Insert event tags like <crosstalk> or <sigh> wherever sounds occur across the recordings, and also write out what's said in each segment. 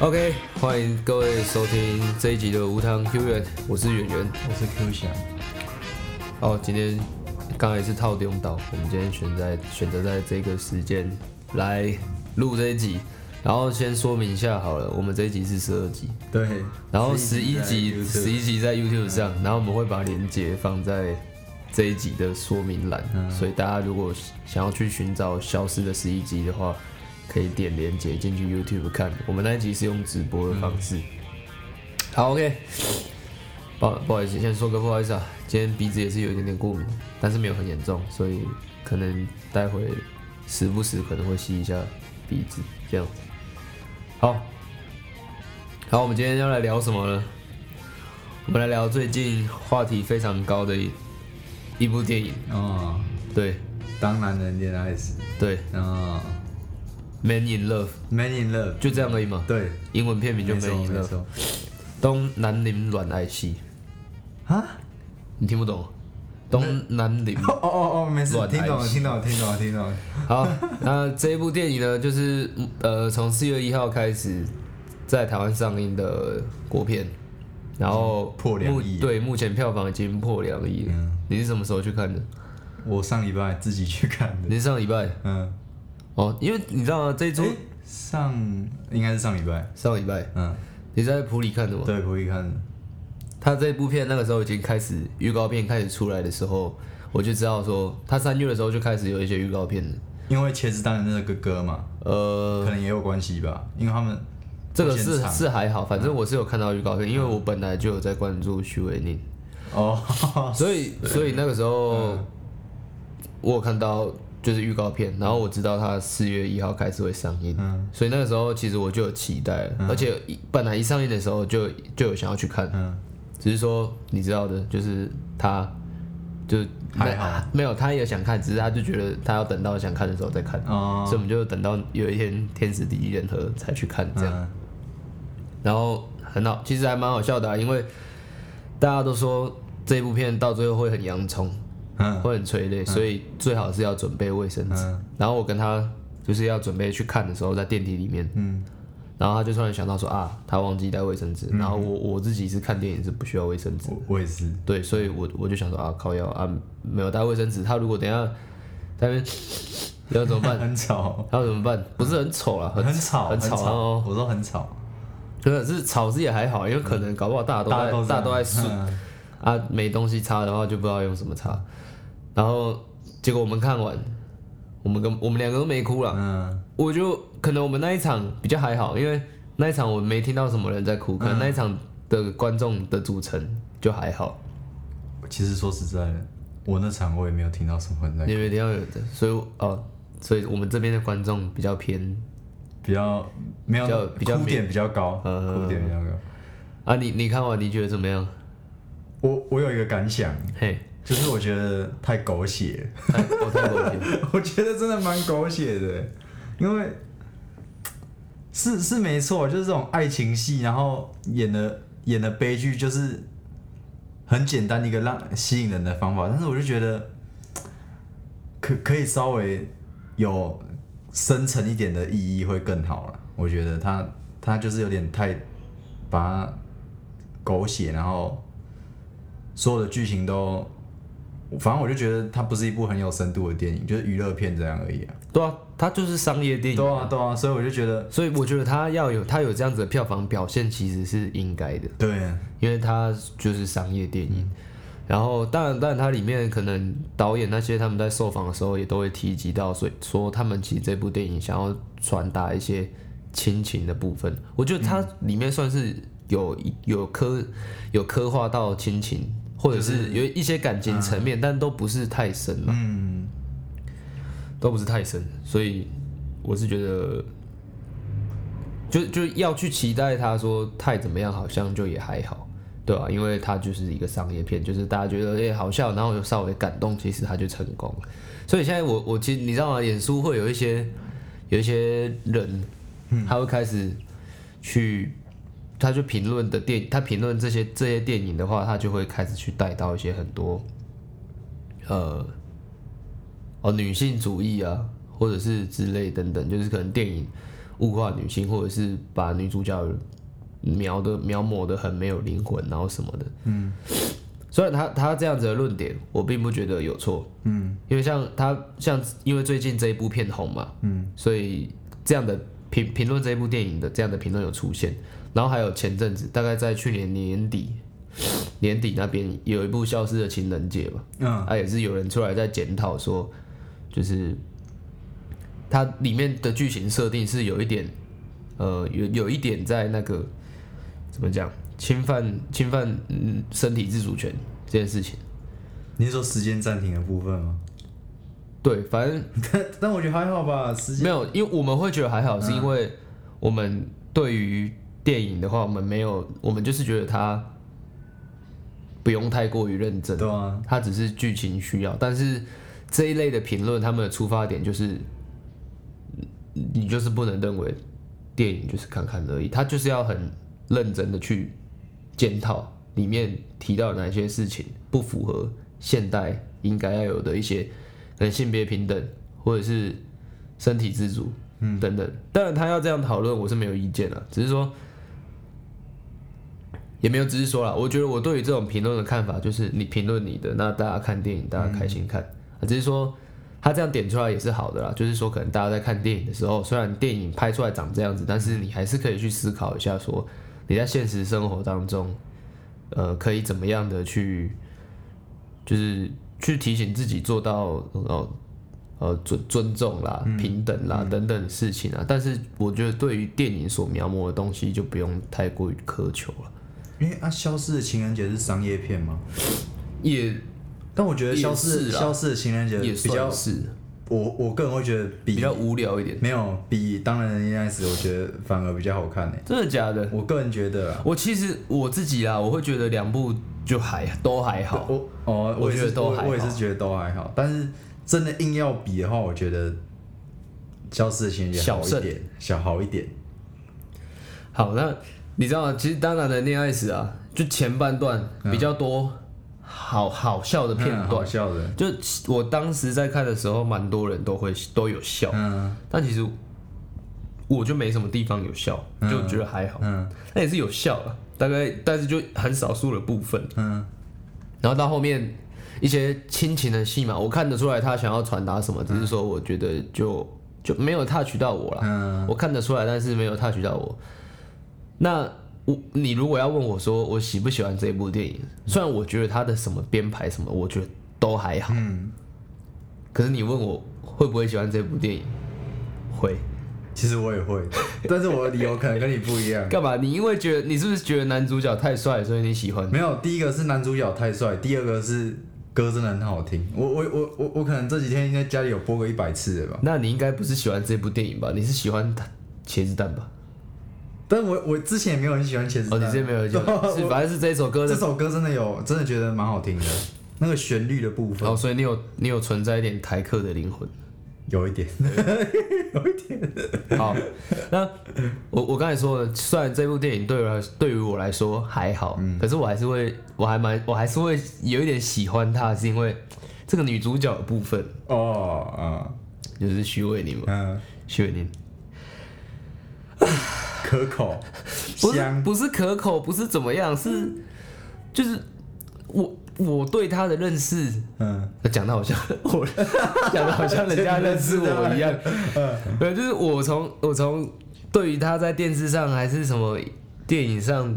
OK，欢迎各位收听这一集的无糖 Q 远，我是圆圆。我是 Q 翔，哦，今天刚才是套用到，我们今天选在选择在这个时间来录这一集，然后先说明一下好了，我们这一集是十二集，对，然后十一集11十一集在 YouTube 上，然后我们会把链接放在这一集的说明栏，嗯。所以大家如果想要去寻找消失的十一集的话，可以点链接进去 YouTube 看。我们那一集是用直播的方式。好，OK。不不好意思，先说个不好意思啊，今天鼻子也是有一点点过敏，但是没有很严重，所以可能待会时不时可能会吸一下鼻子这样子。好，好，我们今天要来聊什么呢？我们来聊最近话题非常高的一一部电影，哦，对当男人恋爱时，对，哦《Man in Love》，Man in Love，就这样而已嘛，对，英文片名就《Man 错 in Love》，错，东南林软爱系，啊，你听不懂？东南林。哦哦哦，没事，乱听懂了，爱听懂了，听懂了，听懂了，好，那这一部电影呢，就是呃，从四月一号开始在台湾上映的国片，然后破两亿。对，目前票房已经破两亿了。嗯。你是什么时候去看的？我上礼拜自己去看的，你是上礼拜？嗯，哦，因为你知道吗？这一出诶上应该是上礼拜，上礼拜嗯，你在普里看的吗？对，普里看，他这部片那个时候已经开始预告片开始出来的时候，我就知道说他三月的时候就开始有一些预告片了。因为茄子蛋的那个歌嘛，呃，可能也有关系吧，因为他们这个是场是还好，反正我是有看到预告片，因为我本来就有在关注徐伟宁。哦，所以所以那个时候，嗯我有看到就是预告片，然后我知道它四月一号开始会上映，嗯。所以那个时候其实我就有期待了，而且一本来一上映的时候就就有想要去看，嗯，只是说你知道的，就是他就还好。没有他也想看，只是他就觉得他要等到想看的时候再看，哦。所以我们就等到有一天天时地利人和才去看这样。嗯。然后很好，其实还蛮好笑的啊、因为大家都说这部片到最后会很洋葱，嗯会很催泪，所以最好是要准备卫生纸。嗯然后我跟他就是要准备去看的时候，在电梯里面，嗯，然后他就突然想到说啊，他忘记带卫生纸。然后我我自己是看电影是不需要卫生纸，我我也是，对，所以我我就想说啊，靠腰啊，没有带卫生纸，他如果等下在那边要怎么办？<laughs> 很吵，他要怎么办？不是很丑啦，很吵，很吵哦。我说很吵，真的是吵是也还好，因为可能搞不好大家都在大家都在顺。嗯啊，没东西擦的话就不知道用什么擦。然后结果我们看完，我们跟我们两个都没哭了。嗯，我就可能我们那一场比较还好，因为那一场我没听到什么人在哭，可能那一场的观众的组成就还好。其实说实在的，我那场我也没有听到什么人在你有没有听到有的？所以哦，所以我们这边的观众比较偏比较没有比较比较哭点比较高，嗯哭点比较高。啊。你你看完你觉得怎么样？我我有一个感想，嘿，就是我觉得太狗血我太狗血。<laughs> 我觉得真的蛮狗血的，因为是是没错，就是这种爱情戏，然后演的演的悲剧，就是很简单的一个让吸引人的方法，但是我就觉得可可以稍微有深层一点的意义会更好了。我觉得他他就是有点太把它狗血，然后所有的剧情都，反正我就觉得它不是一部很有深度的电影，就是娱乐片这样而已啊。对啊，它就是商业电影。对啊，对啊，所以我就觉得，所以我觉得它要有它有这样子的票房表现，其实是应该的。对，因为它就是商业电影。然后，当然，当然，它里面可能导演那些他们在受访的时候也都会提及到，所以说他们其实这部电影想要传达一些亲情的部分。我觉得它里面算是有有刻有刻画到亲情，或者是有一些感情层面，但都不是太深嘛，嗯，都不是太深，所以我是觉得。就就要去期待他说太怎么样，好像就也还好，对吧、因为它就是一个商业片，就是大家觉得哎、好笑，然后有稍微感动，其实他就成功了。所以现在我我其实你知道吗？演出会有一些有一些人，他会开始去，他就评论的电，他评论这些这些电影的话，他就会开始去带到一些很多，呃，哦女性主义啊，或者是之类等等，就是可能电影。物化女性，或者是把女主角描的描摹的很没有灵魂，然后什么的。嗯虽然他他这样子的论点，我并不觉得有错，嗯因为像他像因为最近这一部片红嘛，嗯所以这样的评评论这一部电影的这样的评论有出现，然后还有前阵子大概在去年年底 <sighs> 年底那边有一部《消失的情人节》嘛，嗯。啊也是有人出来在检讨说，就是它里面的剧情设定是有一点呃有有一点在那个怎么讲侵犯侵犯嗯身体自主权这件事情，你是说时间暂停的部分吗？对，反正但 <laughs> 但我觉得还好吧，时间。没有，因为我们会觉得还好，是因为我们对于电影的话，我们没有，我们就是觉得它不用太过于认真，对啊，它只是剧情需要。但是这一类的评论，他们的出发点就是，你你就是不能认为电影就是看看而已，他就是要很认真的去检讨里面提到哪些事情不符合现代应该要有的一些，可能性别平等或者是身体自主，嗯，等等。当然他要这样讨论，我是没有意见了，只是说。也没有，只是说了，我觉得我对于这种评论的看法就是，你评论你的，那大家看电影，大家开心看，啊只是说他这样点出来也是好的啦，就是说可能大家在看电影的时候，虽然电影拍出来长这样子，但是你还是可以去思考一下说你在现实生活当中，呃，可以怎么样的去，就是去提醒自己做到呃呃尊尊重啦、平等啦、等等的事情啊。但是我觉得对于电影所描摹的东西，就不用太过于苛求了。因为啊，消失的情人节是商业片吗？也但我觉得消失消失的情人节也比较，是我我个人会觉得比比较无聊一点。没有比当然的恋爱时，我觉得反而比较好看呢。真的假的？我个人觉得啊，我其实我自己啊，我会觉得两部就还都还好。我哦，我觉得都还好我也是觉得都还好，但是真的硬要比的话，我觉得消失的情人节好小一点，小好一点。好，那你知道吗？其实当然的恋爱史啊，就前半段比较多好好笑的片嗯好段。笑的，就我当时在看的时候，蛮多人都会都有笑，嗯但其实我就没什么地方有笑，就觉得还好。嗯那也是有笑了，大概但是就很少数的部分。嗯然后到后面一些亲情的戏嘛，我看得出来他想要传达什么，只是说我觉得就就没有 touch 到我啦。嗯我看得出来，但是没有 touch 到我。那我你如果要问我说我喜不喜欢这部电影，虽然我觉得它的什么编排什么，我觉得都还好，嗯，可是你问我会不会喜欢这部电影，会。其实我也会，但是我的理由可能跟你不一样。<laughs> 干嘛？你因为觉得你是不是觉得男主角太帅，所以你喜欢？没有，第一个是男主角太帅，第二个是歌真的很好听。我我我我我可能这几天应该家里有播个一百次了吧。那你应该不是喜欢这部电影吧？你是喜欢茄子蛋吧？但我我之前也没有很喜欢茄子哦，你之前没有很喜欢 <laughs> 是反正是这首歌的，这首歌真的有，真的觉得蛮好听的，那个旋律的部分、哦，所以你有你有存在一点台客的灵魂。有一点，有一点。好，那我我刚才说的，虽然这部电影对我来对于我来说还好，嗯可是我还是会，我还蛮我还是会有一点喜欢它，是因为这个女主角的部分，哦，啊，就是徐伟宁嘛，嗯，徐伟宁可口，不是香，不是可口，不是怎么样，是就是我我对他的认识。嗯，讲的好像我讲的好像人家认识我一样，<laughs> 嗯，对，就是我从我从对于他在电视上还是什么电影上，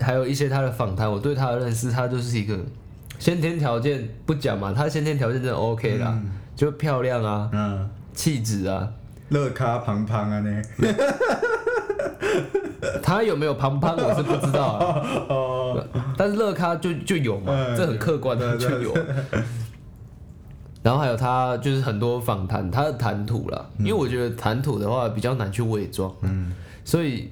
还有一些他的访谈，我对他的认识，他就是一个先天条件不讲嘛，他先天条件真的 OK 啦，就漂亮啊，嗯，气质啊，乐咖胖胖啊呢，<laughs> 他有没有胖胖我是不知道啊，哦，但是乐咖就就有嘛，嗯这很客观的就有。然后还有他就是很多访谈，他的谈吐啦，因为我觉得谈吐的话比较难去伪装，嗯，所以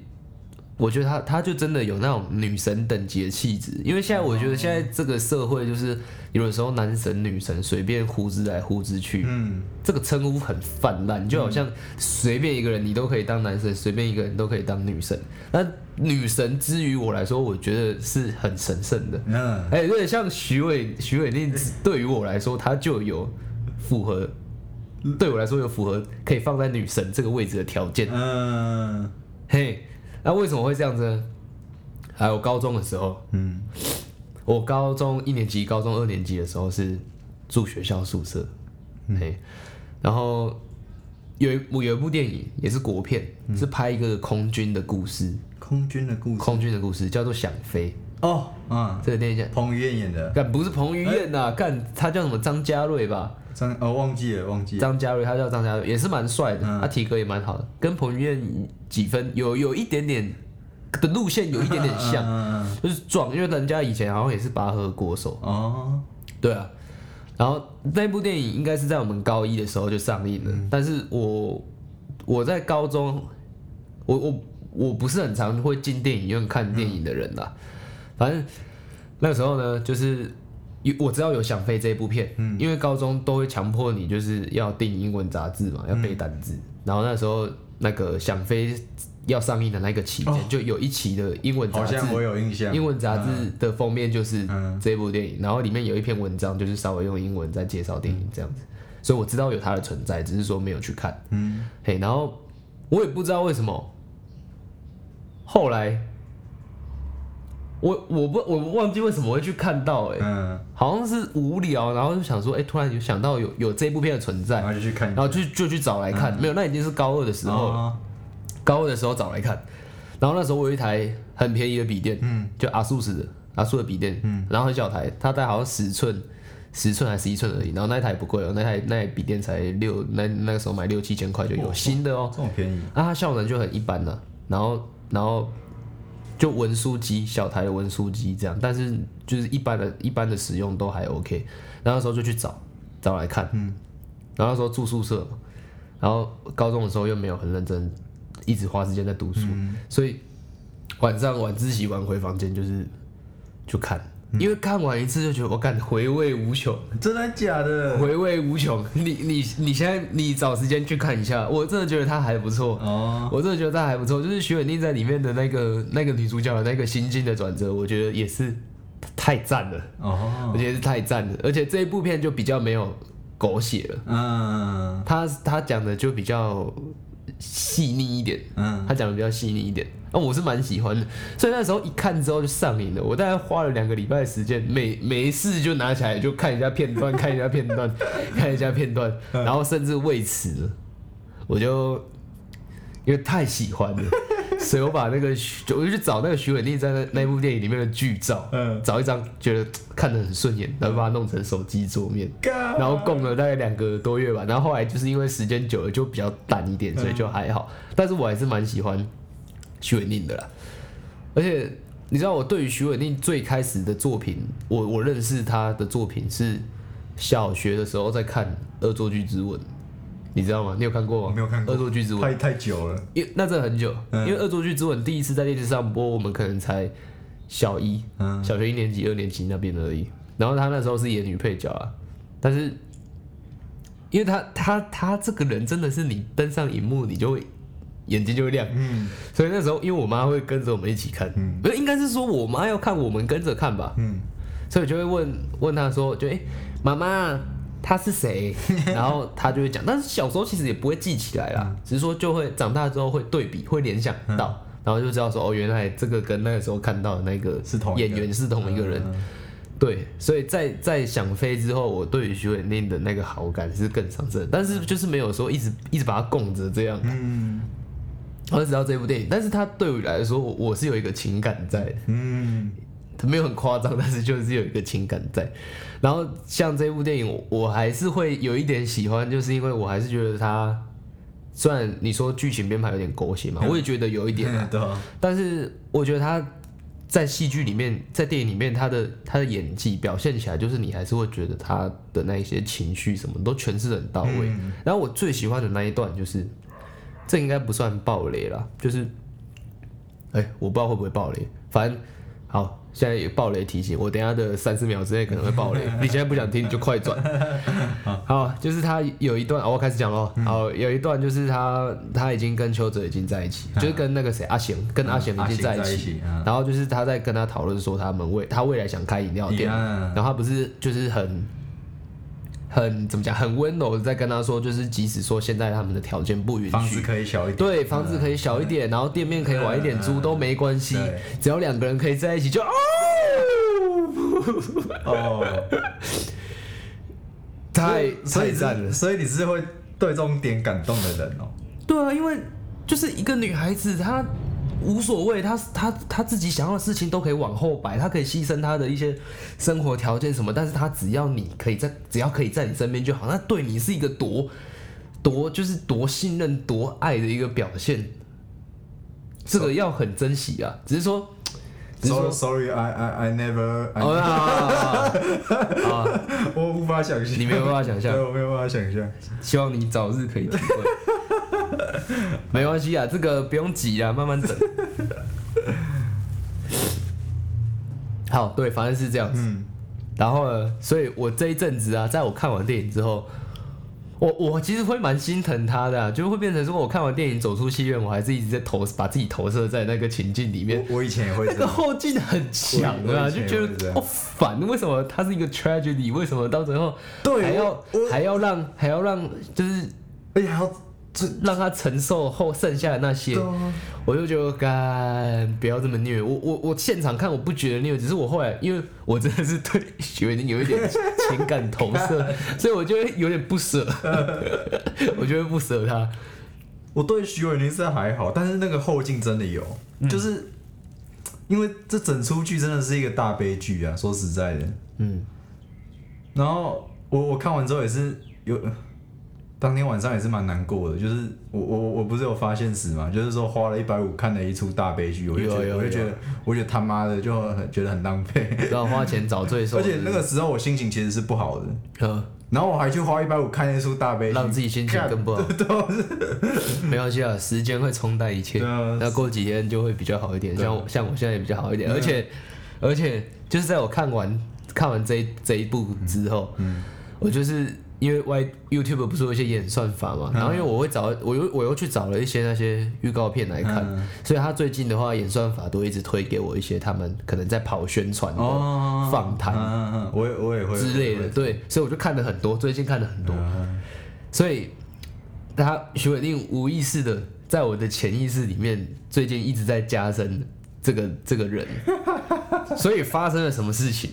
我觉得他他就真的有那种女神等级的气质。因为现在我觉得现在这个社会就是有的时候男神女神随便呼之来呼之去，嗯，这个称呼很泛滥，就好像随便一个人你都可以当男神，随便一个人都可以当女神。那女神之于我来说，我觉得是很神圣的。嗯，哎、有点像徐伟徐伟宁，对于我来说，他就有符合对我来说有符合可以放在女神这个位置的条件。嗯嘿，那为什么会这样子呢？还有高中的时候，嗯。我高中一年级、高中二年级的时候是住学校宿舍，嘿，然后有一有一部电影也是国片，是拍一个空军的故事，空军的故事。空军的故事叫做《想飞》。哦，嗯，这个电影叫彭于晏演的，干不是彭于晏呐、干他叫什么？张家瑞吧？张哦忘记了忘记了，张家瑞，他叫张家瑞，也是蛮帅的，嗯。他体格也蛮好的，跟彭于晏几分有有一点点的路线有一点点像，<laughs> 就是壮，因为人家以前好像也是拔河国手，嗯哦，对啊。然后那部电影应该是在我们高一的时候就上映了，嗯。但是我我在高中，我我我不是很常会进电影院看电影的人啦，反正那个时候呢，就是有我知道有《想飞》这一部片，嗯。因为高中都会强迫你就是要订英文杂志嘛，要背单字，然后那时候那个《想飞》要上映的那个期间，哦。就有一期的英文杂志，好像我有印象，英文杂志的封面就是嗯。这部电影，然后里面有一篇文章就是稍微用英文在介绍电影这样子，所以我知道有它的存在，只是说没有去看。嗯，嘿，然后我也不知道为什么，后来我我不我忘记为什么会去看到、欸，哎、嗯，好像是无聊，然后就想说，哎、突然有想到有有这部片的存在然，后就去看，然后就就去找来看，没有，那已经是高二的时候了。哦。高二的时候找来看，然后那时候我有一台很便宜的笔电，嗯，就阿素斯的阿素的笔电，嗯，然后很小台，它大概好像十寸，十寸还是一寸而已，然后那一台不贵哦，那台那台笔电才六，那那个时候买六七千块就有、哦新的哦，这么便宜，啊，它效能就很一般呐、然后然后就文书机小台的文书机这样，但是就是一般的一般的使用都还 OK，然后那时候就去找找来看，嗯，然后那时候住宿舍嘛，然后高中的时候又没有很认真，一直花时间在读书，嗯。所以晚上晚自习完回房间就是就看，嗯因为看完一次就觉得我感回味无穷，真的假的？回味无穷。你你你现在你找时间去看一下，我真的觉得它还不错。哦，我真的觉得她还不错，就是徐伟宁在里面的那个那个女主角的那个心境的转折，我觉得也是太赞了。哦，我哦，觉得是太赞了。而且这一部片就比较没有狗血了，嗯。他他讲的就比较细腻一点，嗯，他讲的比较细腻一点，那、我是蛮喜欢的。所以那时候一看之后就上瘾了，我大概花了两个礼拜的时间，每没事就拿起来就看一下片段，看一下片段，<laughs> 看一下片段，<laughs> 然后甚至为此，我就因为太喜欢了，所以我把那个徐我就去找那个徐伟丽在那那部电影里面的剧照，嗯找一张觉得看得很顺眼，然后把它弄成手机桌面。然后供了大概两个多月吧，然后后来就是因为时间久了就比较淡一点，所以就还好。但是我还是蛮喜欢徐伟宁的啦，而且你知道我对于徐伟宁最开始的作品，我我认识他的作品是小学的时候在看《恶作剧之吻》，你知道吗？你有看过吗？我没有看过。恶作剧之吻》太太久了，因为那真的很久，嗯。因为《恶作剧之吻》第一次在电视上播，我们可能才小一，嗯。小学一年级、二年级那边而已。然后他那时候是演女配角啊，但是因为他他他这个人真的是你登上荧幕，你就会眼睛就会亮，嗯。所以那时候因为我妈会跟着我们一起看，嗯。不是应该是说我妈要看，我们跟着看吧，嗯，所以就会问问他说，就哎，妈、妈他是谁？<laughs> 然后他就会讲，但是小时候其实也不会记起来啦，嗯只是说就会长大之后会对比，会联想到，然后就知道说哦，原来这个跟那个时候看到的那个是同演员是同一个人。嗯对，所以在在想飞之后，我对于徐伟宁的那个好感是更上升，但是就是没有说一直一直把他供着这样。嗯我只知道这部电影，但是他对我来说，我我是有一个情感在的。嗯没有很夸张，但是 <laughs> 就是有一个情感在。然后像这部电影，我我还是会有一点喜欢，就是因为我还是觉得它虽然你说剧情编排有点狗血嘛，我也觉得有一点啊，<laughs> 对啊，但是我觉得他在戏剧里面，在电影里面，他的他的演技表现起来，就是你还是会觉得他的那一些情绪什么都诠释的很到位。嗯。然后我最喜欢的那一段就是，这应该不算暴雷啦，就是，哎、我不知道会不会暴雷，反正好。现在有暴雷提醒，我等下的三十秒之内可能会暴雷。<laughs> 你现在不想听，你就快转。<laughs> 好，就是他有一段，哦、我开始讲喽。好，有一段就是他他已经跟邱泽已经在一起，就是跟那个谁阿贤，跟阿贤已经在一起。然后就是他在跟他讨论说他们未他未来想开饮料店，嗯然后他不是就是很很怎么讲，很温柔的在跟他说，就是即使说现在他们的条件不允许房子，可以小一点，对，房子可以小一点，然后店面可以晚一点租嗯都没关系，只要两个人可以在一起就哦，哦，<laughs> 太太赞了是。所以你是会对这种点感动的人哦。对啊，因为就是一个女孩子，她无所谓，他他他自己想要的事情都可以往后摆，他可以牺牲他的一些生活条件什么，但是他只要你可以在，只要可以在你身边就好，那对你是一个多多就是多信任、多爱的一个表现，这个要很珍惜啊。只是说，只是说。sorry, I I <laughs> 啊！我无法想象，你没有办法想象对，我没有办法想象。希望你早日可以体会。<laughs> 没关系啊，这个不用急啊，慢慢等。<laughs> 好，对，反正是这样子。嗯，然后呢，所以我这一阵子啊，在我看完电影之后，我我其实会蛮心疼他的、啊，就会变成说我看完电影走出戏院，我还是一直在投把自己投射在那个情境里面。我我以前也会那个。后劲很强啊，就觉得哦烦，为什么它是一个 tragedy？为什么到最后对还要还要让还要让就是而且还要这让他承受后剩下的那些，啊我就觉得干不要这么虐。我我我现场看我不觉得虐，只是我后来因为我真的是对许伟宁有一点情感投射，<laughs> 所以我就会有点不舍，<laughs> 我就会不舍他。我对徐伟宁是还好，但是那个后劲真的有，嗯就是因为这整出剧真的是一个大悲剧啊，说实在的。嗯，然后我我看完之后也是有，当天晚上也是蛮难过的，就是我我我不是有发现时嘛，就是说花了一百五看了一出大悲剧，我就觉得我就觉得我觉得他妈的就很觉得很浪费，然后花钱找罪受，而且那个时候我心情其实是不好的，呃然后我还去花一百五看一出大悲剧，让自己心情更不好。<laughs> 没关系啊，时间会冲淡一切。那过几天就会比较好一点，像我像我现在也比较好一点，而且而且就是在我看完看完这一这一部之后，嗯。我就是因为 Y YouTube 不是有一些演算法嘛，嗯。然后因为我会找我又我又去找了一些那些预告片来看，嗯。所以他最近的话演算法都一直推给我一些他们可能在跑宣传访谈嗯嗯嗯，我也我也会之类的，对，所以我就看了很多，最近看了很多，嗯所以他徐伟定无意识的在我的潜意识里面，最近一直在加深这个这个人，所以发生了什么事情？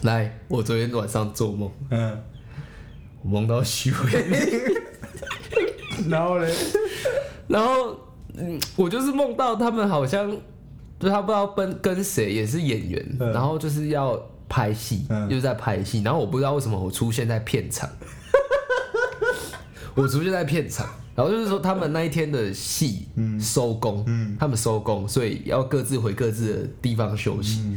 <laughs> 来，我昨天晚上做梦，嗯，我梦到徐伟。定，然后嘞，然后嗯，我就是梦到他们好像，就是他不知道跟跟谁也是演员，嗯。然后就是要拍戏，嗯。就是在拍戏，然后我不知道为什么我出现在片场，<laughs> 我出现在片场，然后就是说他们那一天的戏收工，嗯。他们收工，所以要各自回各自的地方休息，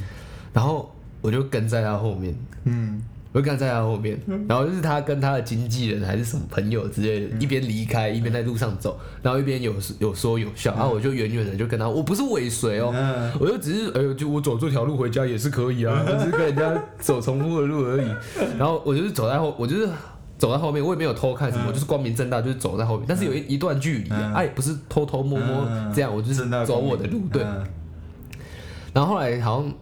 然后我就跟在他后面，嗯。我就跟在他后面，然后就是他跟他的经纪人还是什么朋友之类的，一边离开一边在路上走，然后一边有有说有笑，然后我就远远的就跟他，我不是尾随哦，嗯。我就只是哎呦，就我走这条路回家也是可以啊，<laughs> 我只是跟人家走重复的路而已，然后我就是走在后，我就是。走在后面，我也没有偷看什么，我就是光明正大，就是走在后面。但是有一一段距离啊，嗯。哎，不是偷偷摸摸嗯。这样，我就是走我的路，对。嗯。然后后来好像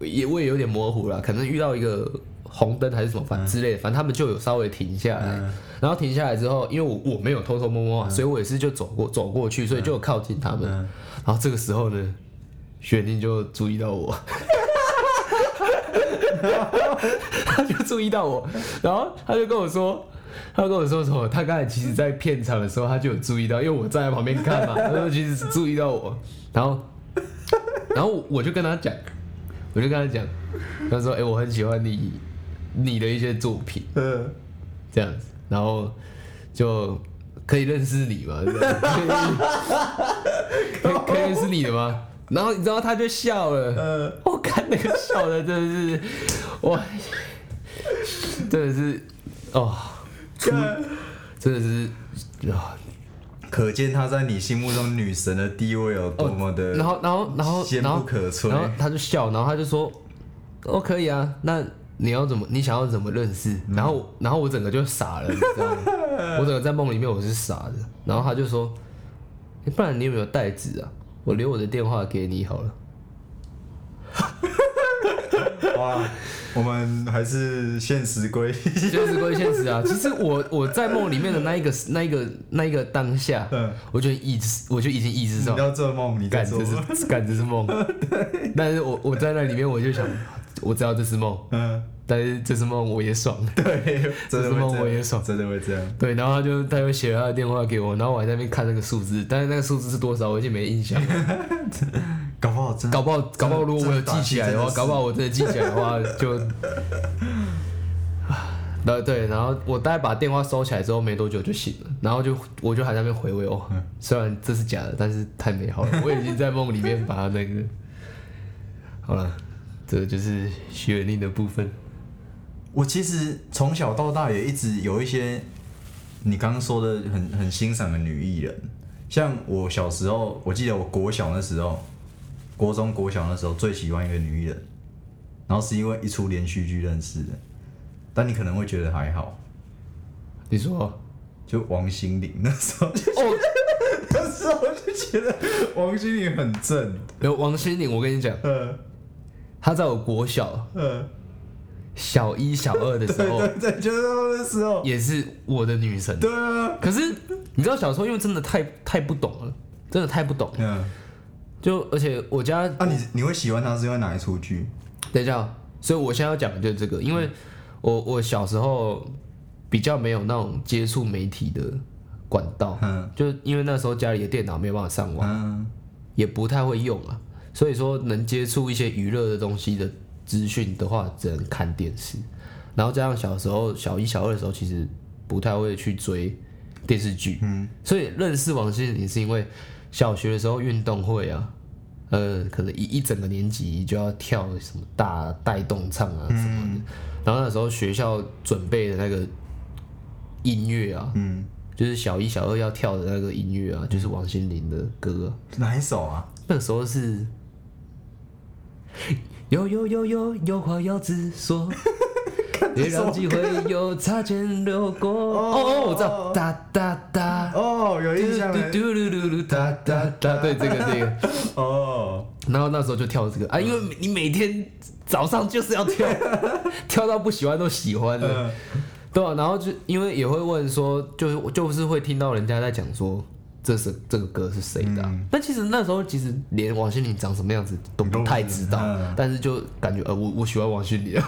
也我也有点模糊了，可能遇到一个红灯还是什么反之类的，反正他们就有稍微停下来。嗯然后停下来之后，因为我我没有偷偷摸摸嘛，所以我也是就走过走过去，所以就有靠近他们。嗯然后这个时候呢，雪宁就注意到我。他就注意到我，然后他就跟我说，他跟我说什么？他刚才其实在片场的时候，他就有注意到，因为我站在旁边看嘛，他说其实是注意到我，然后，然后我就跟他讲，我就跟他讲，<laughs> 他说：“哎、我很喜欢你你的一些作品，嗯这样子，然后就可以认识你吗？这 <laughs> 样可以可以认识你的吗？”然后你知道他就笑了，嗯我看那个笑的真的是，哇，真的是，哦，出 <laughs> 真的是啊，可见她在你心目中女神的地位有多么的然后然后然后坚然后不可摧然后他就笑，然后他就说：“哦，可以啊，那你要怎么？你想要怎么认识？”然后然后我整个就傻了，你知道吗？<laughs> 我整个在梦里面我是傻的。然后他就说：“欸不然你有没有袋子啊？我留我的电话给你好了。<laughs> ”哇，我们还是现实归现实归现实啊。<laughs> 其实我我在梦里面的那一个那一个那一个当下，嗯，我就意识，我就已经意识到你，要做梦，你在干这是干这是梦。<laughs> 但是我我在那里面我就想，我知道这是梦，嗯，但是这是梦我也爽。<laughs> 对，这是梦我也爽真的会这样。对，然后他就他就写了他的电话给我，然后我还在那边看那个数字，但是那个数字是多少我已经没印象了。搞不好真的搞不好搞不好如果我有记起来的话，搞不好我真的记起来的话就。<laughs> 对对，然后我大概把电话收起来之后没多久就醒了，然后就我就还在那边回味哦，虽然这是假的，但是太美好了，我已经在梦里面把它那个，<laughs> 好了，这就是徐元令的部分。我其实从小到大也一直有一些你刚刚说的很很欣赏的女艺人，像我小时候，我记得我国小那时候，国中国小那时候最喜欢一个女艺人，然后是因为一出连续剧认识的，但你可能会觉得还好，你说？就王心凌那时候就哦，<laughs> 那时候我就觉得王心凌很正，有王心凌，我跟你讲，呃她在我国小呃，小一小二的时候，对对，就是那时候，也是我的女神。对啊，可是你知道小时候因为真的太太不懂了，真的太不懂了。嗯，就而且我家啊你你会喜欢他是因为哪一出剧？等一下，所以我现在要讲的就是这个，因为我我小时候比较没有那种接触媒体的管道，嗯。就因为那时候家里的电脑没有办法上网，嗯。也不太会用啊，所以说能接触一些娱乐的东西的资讯的话，只能看电视。然后加上小时候小一小二的时候，其实不太会去追电视剧，嗯。所以认识王心凌是因为小学的时候运动会啊，呃，可能一一整个年级就要跳什么大带动唱啊什么的，然后那时候学校准备的那个音乐啊，嗯，就是小一小二要跳的那个音乐啊，就是王心凌的歌啊、哪一首啊？那个时候是。有有有有有话要直说，<laughs> 别让机会又擦肩流过。哦哦，我知道，哒哒哒，哦，有印象了。嘟嘟噜噜噜哒哒哒，对，这个这个。<laughs> 哦，然后那时候就跳这个啊，因为你每天早上就是要跳，<laughs> 跳到不喜欢都喜欢了，嗯对啊，然后就因为也会问说，就是就是会听到人家在讲说。这是这个歌是谁的、啊？但其实那时候其实连王心凌长什么样子都不太知道，嗯但是就感觉呃我我喜欢王心凌。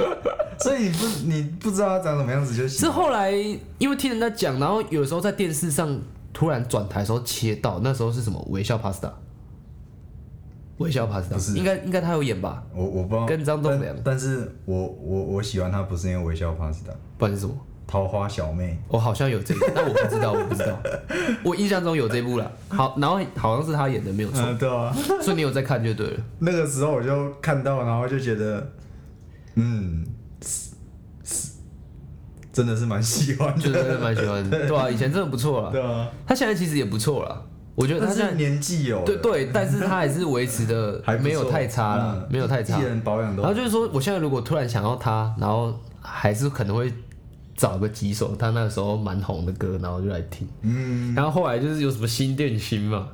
<laughs> 所以你不你不知道他长什么样子就行。是后来因为听人家讲，然后有时候在电视上突然转台的时候切到，那时候是什么微笑 Pasta，微笑 Pasta 不是应该应该他有演吧？我我不知道跟张栋梁但但是我我我喜欢他不是因为微笑 pasta，不然是什么？桃花小妹。我好像有这个，但我不知道，我不知道。<laughs> 我印象中有这部了。好，然后好像是他演的，没有错。嗯，对啊，所以你有在看就对了。那个时候我就看到，然后就觉得，嗯，是是真的是蛮喜欢就是真的的。蛮喜欢的，<laughs> 对啊，以前真的不错啦。对啊，他现在其实也不错啦，我觉得他现在年纪有对对，但是他还是维持的 <laughs> 还没有太差啦，嗯没有太差艺。人保养都然后就是说，我现在如果突然想到他，然后还是可能会找个几首他那个时候蛮红的歌，然后就来听。嗯，然后后来就是有什么新电心嘛，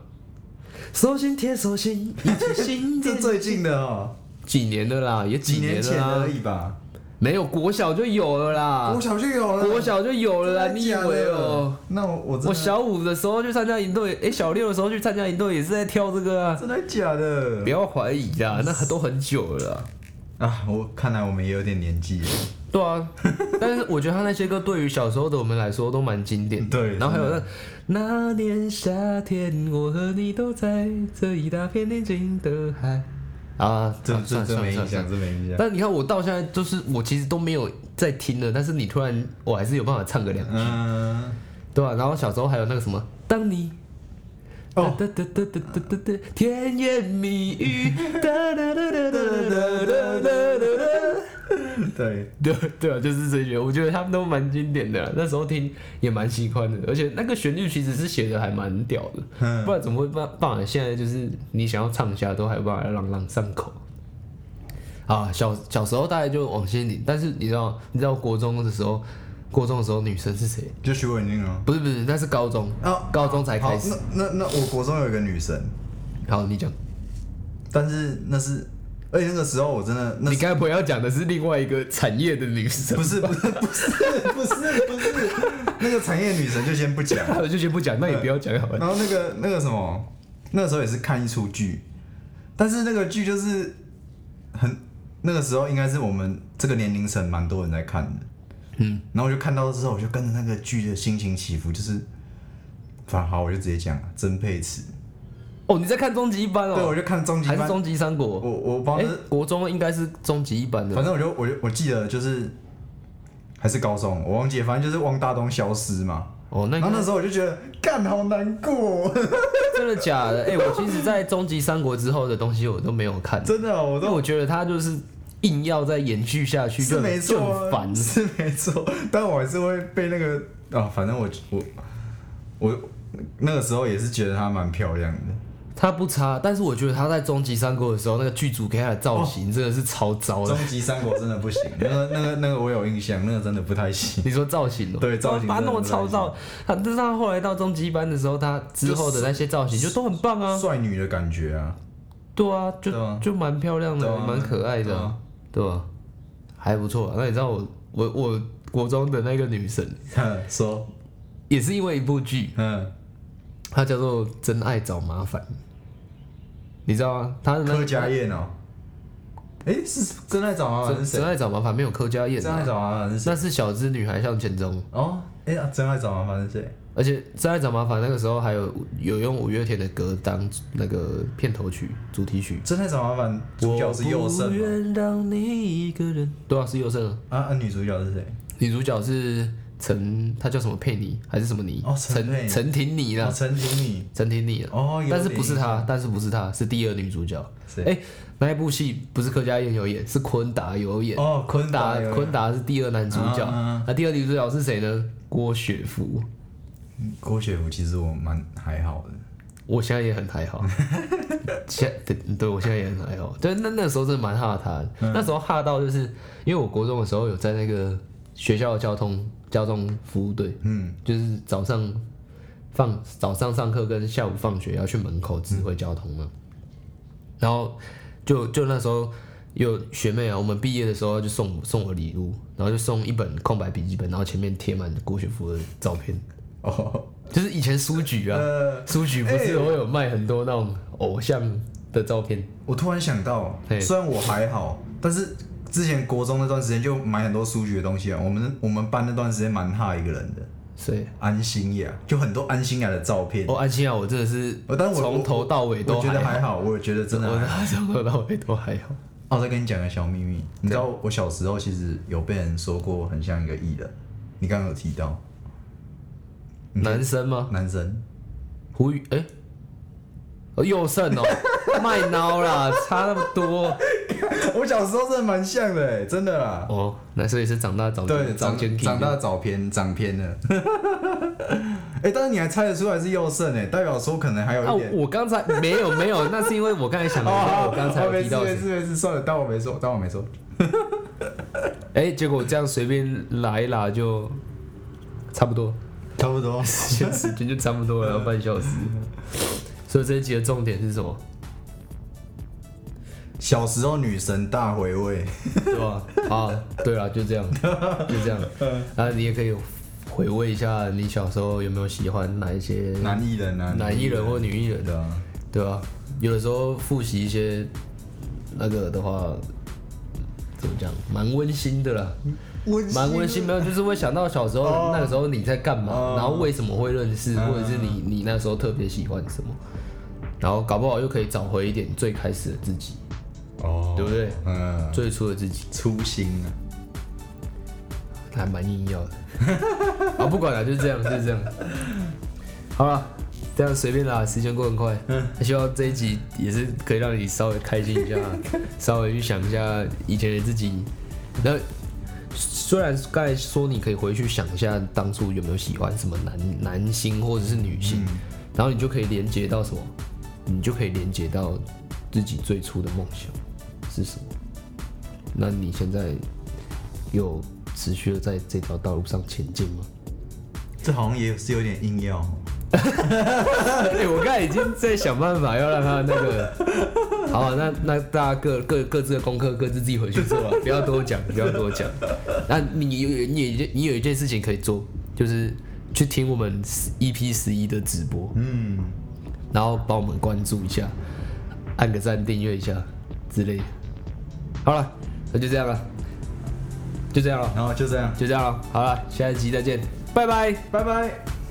手心贴手心，一起心 <laughs> 这最近的哦，几年的啦，也几年了啦年前而，已吧，没有国小就有了啦国，小就有了，国小就有了啦，你以为哦？？那我我我小五的时候去参加营队，哎，小六的时候去参加营队也是在跳这个啊，真的假的不？要怀疑啦，那都很久了啦。啊，我看来我们也有点年纪了。对啊，但是我觉得他那些歌对于小时候的我们来说都蛮经典的。对然后还有那那年夏天，我和你都在这一大片宁静的海。啊，这这这没印象。这没印象。但你看我到现在就是我其实都没有在听了，但是你突然我还是有办法唱个两句，嗯，对吧、然后小时候还有那个什么，当你。哦哒哒哒哒哒哒哒，甜言蜜语，哒哒哒哒哒哒哒哒哒。对，对对啊，就是这些，我觉得他们都蛮经典的啦，那时候听也蛮喜欢的，而且那个旋律其实是写的还蛮屌的，嗯不然怎么会办办法？现在就是你想要唱一下都还有办法朗朗上口。啊，小小时候大概就往心里，但是你知道，你知道国中的时候，国中的时候女生是谁？就徐伟宁啊。不是不是，那是高中，哦高中才开，始。那那那我国中有一个女神，好，你讲。但是那是而且那个时候我真的那你该不会要讲的是另外一个产业的女神？不是不是不是不是不是那个产业女神就先不讲，<laughs> 我就先不讲，那也不要讲好了。然后那个那个什么，那个时候也是看一出剧，但是那个剧就是很那个时候应该是我们这个年龄层蛮多人在看的，嗯，然后我就看到之后，我就跟着那个剧的心情起伏，就是，反正好，我就直接讲了曾沛慈，哦，你在看终极一班哦？对，哦，我就看终极班，还是终极三我国？我我帮哎，国中应该是终极一班的。反正我就我就我记得就是还是高中，我忘记了，反正就是汪大东消失嘛，哦，那个然后那时候我就觉得干好难过，<laughs> 真的假的？哎，我其实，在终极三国之后的东西我都没有看，<laughs> 真的哦、我都因为我觉得他就是硬要再延续下去，是就没错啊，就很烦。是没错，但我还是会被那个啊，反正我我我那个时候也是觉得她蛮漂亮的，她不差，但是我觉得她在终极三国的时候，那个剧组给她的造型真的是超糟的。终极三国真的不行，那个那个那个我有印象，那个真的不太行。你说造型哦、对造型把他弄得真的不太超糟。他但是他后来到终极班的时候，他之后的那些造型就都很棒啊。帅女的感觉啊，对啊，就啊就蛮漂亮的，蛮可爱的啊，对吧？还不错啊。那你知道我我我国中的那个女神，<laughs> 哼说，也是因为一部剧，嗯，它叫做《真爱找麻烦》，你知道吗？她的那柯佳燕哦，哎，是真爱找麻烦真是谁？真爱找麻烦没有柯佳燕啊，真爱找麻烦是谁？那是小资女孩向前冲。哦，哎呀，真爱找麻烦是谁？而且《真爱找麻烦》那个时候还有有用五月天的歌当那个片头曲、主题曲。真爱找麻烦主角是佑我不胜？愿让你一个人。对啊，是佑胜啊。啊啊，女主角是谁？女主角是陈，她叫什么佩妮还是什么妮？哦陈陈陈婷妮哦，啦，陈婷妮。陈婷妮啊。哦，但是不是她？，但是不是她，是第二女主角。谁哎、那一部戏不是柯佳燕有演，是昆达有演。哦，昆达有昆达是第二男主角，那第二女主角是谁呢？郭雪芙。郭雪芙其实我蛮还好的，我现在也很还好，<laughs> 现对对我现在也很还好。对，那那时候真的蛮哈他的，嗯。那时候哈到就是因为我国中的时候有在那个学校的交通交通服务队，嗯，就是早上放早上上课跟下午放学要去门口指挥交通嘛，然后就就那时候有学妹啊，我们毕业的时候就送送我礼物，然后就送一本空白笔记本，然后前面贴满郭雪芙的照片，哦，就是以前书局啊。呃，书局不是会有卖很多那种偶像的照片？我突然想到嘿，虽然我还好，但是之前国中那段时间就买很多书局的东西啊。我们我们班那段时间蛮哈一个人的，谁？安心呀，就很多安心雅的照片。哦，安心啊，我真的是哦但我从头到尾都我觉得还好，好，我觉得真的我还好。从头到尾都还好。哦，我再跟你讲个小秘密，你知道我小时候其实有被人说过很像一个艺人，你刚刚有提到男生吗？男生，胡宇哎，哦佑胜哦，<laughs> 卖孬啦，差那么多 <laughs> 我小时候真的蛮像的哎，真的啦。哦。那所以是长大长对，长长见长大早偏长偏了。<laughs> 哎、但是你还猜得出来是右胜哎，代表说可能还有啊一点。，我刚才没有没有，那是因为我刚才想了一下，我刚才有没事提到谁没事没事，算了，当我没说，当我没说。哎，结果这样随便拉一拉就差不多。差不多。时间时间就差不多了，要半小时。所以这一集的重点是什么？小时候女神大回味，对吧？啊，对啊，就这样，就这样。啊，你也可以回味一下你小时候有没有喜欢哪一些男艺人啊，男艺人或女艺人，的啊。对吧？有的时候复习一些那个的话，怎么讲，蛮温馨的啦。蛮温馨，没有，就是会想到小时候、哦那个时候你在干嘛，哦然后为什么会认识，嗯或者是你你那时候特别喜欢什么，然后搞不好又可以找回一点最开始的自己，哦，对不对？嗯，最初的自己，初心啊。还蛮硬要的。<laughs> 啊，不管了，就是这样，就是这样。好了，这样随便啦，时间过很快。嗯，希望这一集也是可以让你稍微开心一下，<laughs> 稍微去想一下以前的自己。那虽然刚才说你可以回去想一下当初有没有喜欢什么男男星或者是女星，然后你就可以连接到什么，你就可以连接到自己最初的梦想是什么。那你现在有持续的在这条道路上前进吗？这好像也是有点硬要。<laughs> 哎、我刚才已经在想办法要让他那个，好啊，那那大家各各各自的功课各自自己回去做啊，<laughs> 不要多讲，不要多讲。那你有你有一件你有一件事情可以做，就是去听我们 EP 十一的直播，嗯，然后帮我们关注一下，按个赞，订阅一下之类的。好了，那就这样了，就这样了，然后就这样，就这样了。好了，下一集再见，拜拜。拜拜。